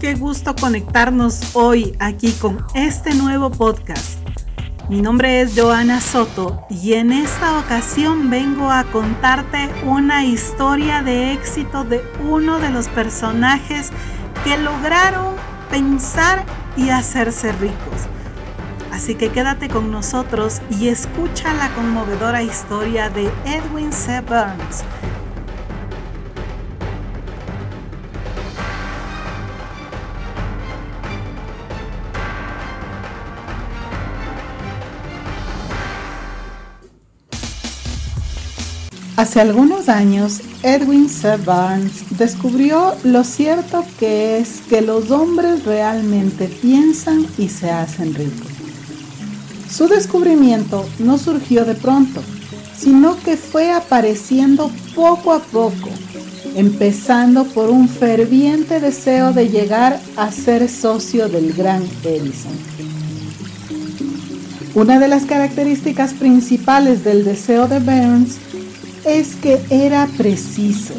Qué gusto conectarnos hoy aquí con este nuevo podcast. Mi nombre es Joana Soto y en esta ocasión vengo a contarte una historia de éxito de uno de los personajes que lograron pensar y hacerse ricos. Así que quédate con nosotros y escucha la conmovedora historia de Edwin C. Burns Hace algunos años, Edwin C. Barnes descubrió lo cierto que es que los hombres realmente piensan y se hacen ricos. Su descubrimiento no surgió de pronto, sino que fue apareciendo poco a poco, empezando por un ferviente deseo de llegar a ser socio del gran Edison. Una de las características principales del deseo de Burns es que era preciso.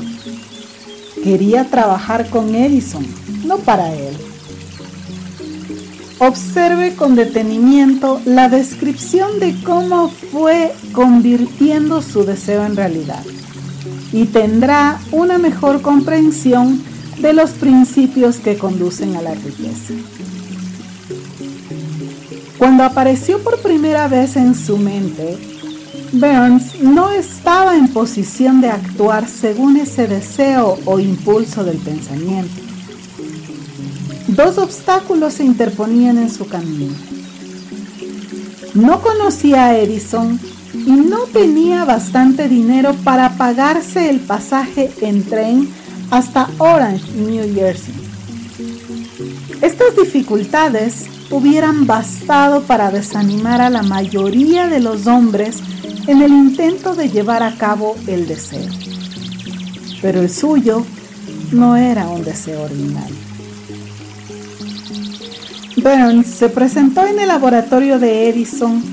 Quería trabajar con Edison, no para él. Observe con detenimiento la descripción de cómo fue convirtiendo su deseo en realidad y tendrá una mejor comprensión de los principios que conducen a la riqueza. Cuando apareció por primera vez en su mente, Burns no estaba en posición de actuar según ese deseo o impulso del pensamiento. Dos obstáculos se interponían en su camino. No conocía a Edison y no tenía bastante dinero para pagarse el pasaje en tren hasta Orange, New Jersey. Estas dificultades hubieran bastado para desanimar a la mayoría de los hombres en el intento de llevar a cabo el deseo. Pero el suyo no era un deseo ordinario. Burns se presentó en el laboratorio de Edison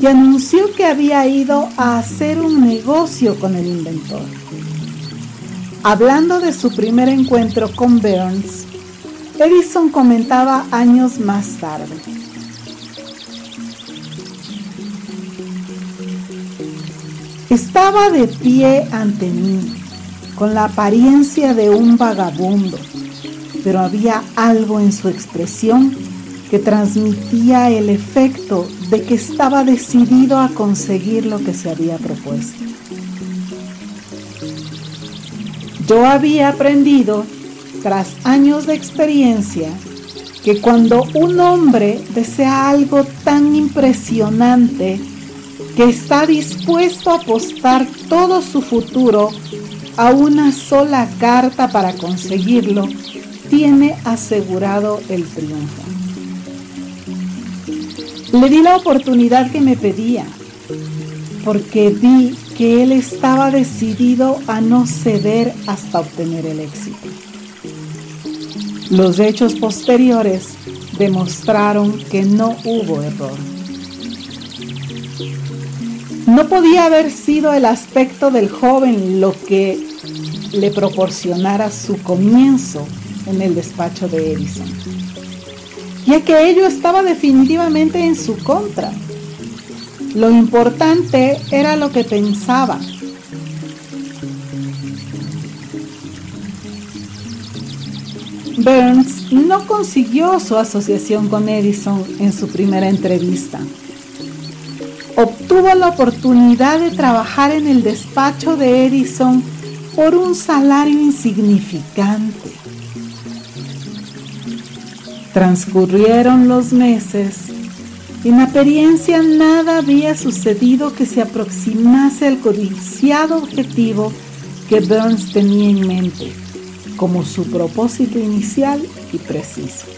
y anunció que había ido a hacer un negocio con el inventor. Hablando de su primer encuentro con Burns, Edison comentaba años más tarde. Estaba de pie ante mí, con la apariencia de un vagabundo, pero había algo en su expresión que transmitía el efecto de que estaba decidido a conseguir lo que se había propuesto. Yo había aprendido, tras años de experiencia, que cuando un hombre desea algo tan impresionante, que está dispuesto a apostar todo su futuro a una sola carta para conseguirlo, tiene asegurado el triunfo. Le di la oportunidad que me pedía, porque vi que él estaba decidido a no ceder hasta obtener el éxito. Los hechos posteriores demostraron que no hubo error. No podía haber sido el aspecto del joven lo que le proporcionara su comienzo en el despacho de Edison, ya que ello estaba definitivamente en su contra. Lo importante era lo que pensaba. Burns no consiguió su asociación con Edison en su primera entrevista obtuvo la oportunidad de trabajar en el despacho de Edison por un salario insignificante. Transcurrieron los meses y en apariencia nada había sucedido que se aproximase al codiciado objetivo que Burns tenía en mente como su propósito inicial y preciso.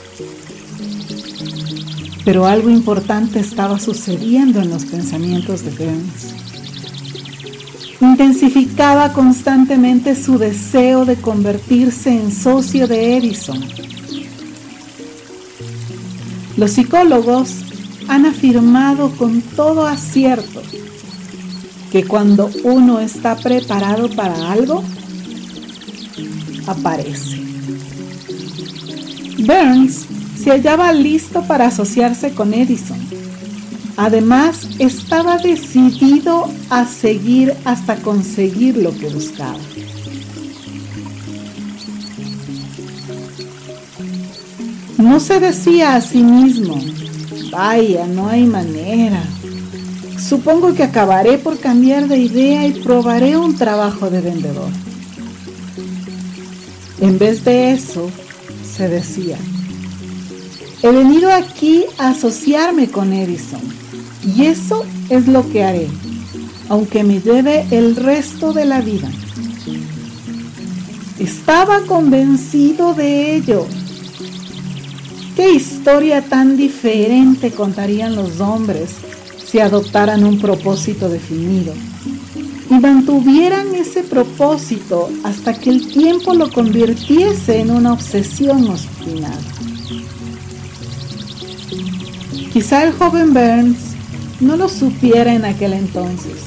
Pero algo importante estaba sucediendo en los pensamientos de Burns. Intensificaba constantemente su deseo de convertirse en socio de Edison. Los psicólogos han afirmado con todo acierto que cuando uno está preparado para algo, aparece. Burns se hallaba listo para asociarse con Edison. Además, estaba decidido a seguir hasta conseguir lo que buscaba. No se decía a sí mismo, vaya, no hay manera. Supongo que acabaré por cambiar de idea y probaré un trabajo de vendedor. En vez de eso, se decía, he venido aquí a asociarme con Edison y eso es lo que haré, aunque me lleve el resto de la vida. Estaba convencido de ello. ¿Qué historia tan diferente contarían los hombres si adoptaran un propósito definido? y mantuvieran ese propósito hasta que el tiempo lo convirtiese en una obsesión obstinada. Quizá el joven Burns no lo supiera en aquel entonces,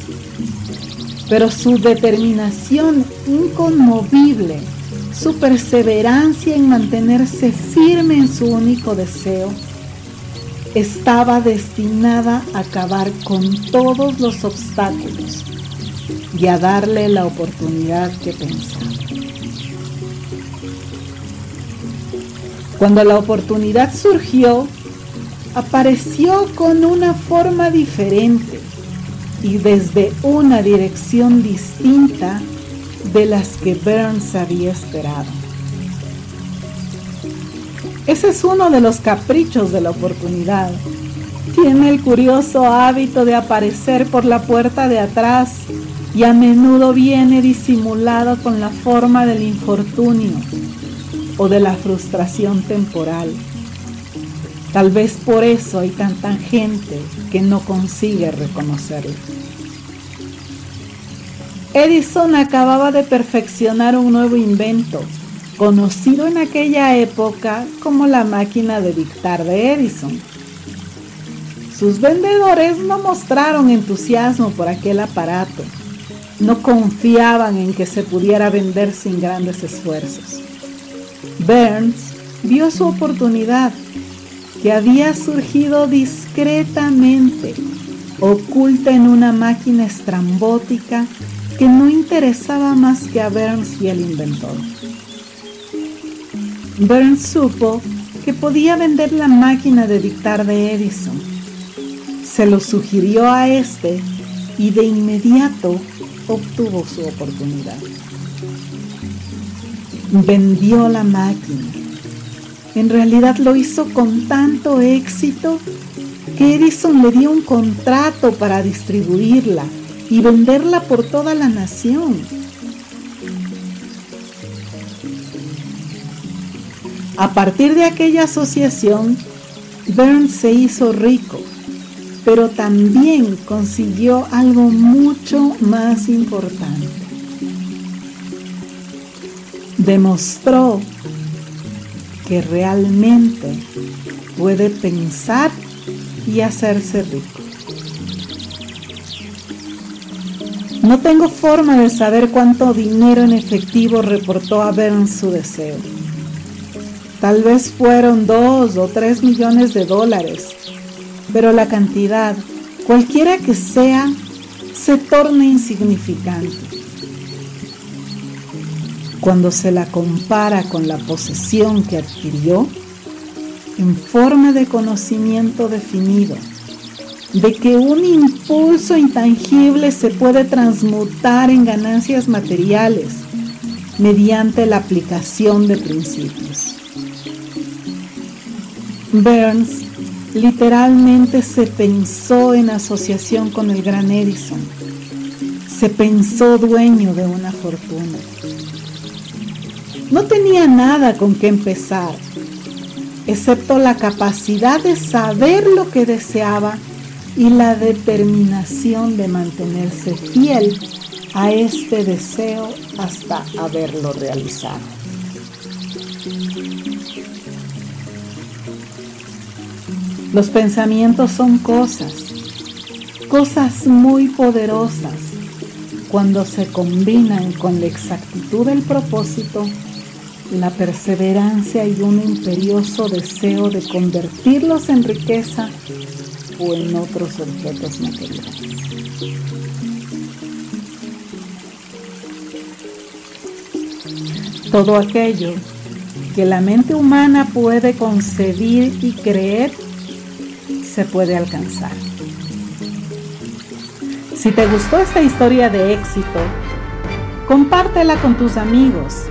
pero su determinación inconmovible, su perseverancia en mantenerse firme en su único deseo, estaba destinada a acabar con todos los obstáculos y a darle la oportunidad que pensaba. Cuando la oportunidad surgió, apareció con una forma diferente y desde una dirección distinta de las que Burns había esperado. Ese es uno de los caprichos de la oportunidad. Tiene el curioso hábito de aparecer por la puerta de atrás y a menudo viene disimulado con la forma del infortunio o de la frustración temporal. Tal vez por eso hay tanta gente que no consigue reconocerlo. Edison acababa de perfeccionar un nuevo invento, conocido en aquella época como la máquina de dictar de Edison. Sus vendedores no mostraron entusiasmo por aquel aparato no confiaban en que se pudiera vender sin grandes esfuerzos. Burns vio su oportunidad, que había surgido discretamente, oculta en una máquina estrambótica que no interesaba más que a Burns y el inventor. Burns supo que podía vender la máquina de dictar de Edison. Se lo sugirió a este y de inmediato obtuvo su oportunidad. Vendió la máquina. En realidad lo hizo con tanto éxito que Edison le dio un contrato para distribuirla y venderla por toda la nación. A partir de aquella asociación, Burns se hizo rico pero también consiguió algo mucho más importante. Demostró que realmente puede pensar y hacerse rico. No tengo forma de saber cuánto dinero en efectivo reportó a Burns su deseo. Tal vez fueron dos o tres millones de dólares pero la cantidad, cualquiera que sea, se torna insignificante. Cuando se la compara con la posesión que adquirió, en forma de conocimiento definido, de que un impulso intangible se puede transmutar en ganancias materiales mediante la aplicación de principios. Burns Literalmente se pensó en asociación con el gran Edison. Se pensó dueño de una fortuna. No tenía nada con qué empezar, excepto la capacidad de saber lo que deseaba y la determinación de mantenerse fiel a este deseo hasta haberlo realizado. Los pensamientos son cosas, cosas muy poderosas cuando se combinan con la exactitud del propósito la perseverancia y un imperioso deseo de convertirlos en riqueza o en otros objetos materiales. Todo aquello que la mente humana puede concebir y creer se puede alcanzar. Si te gustó esta historia de éxito, compártela con tus amigos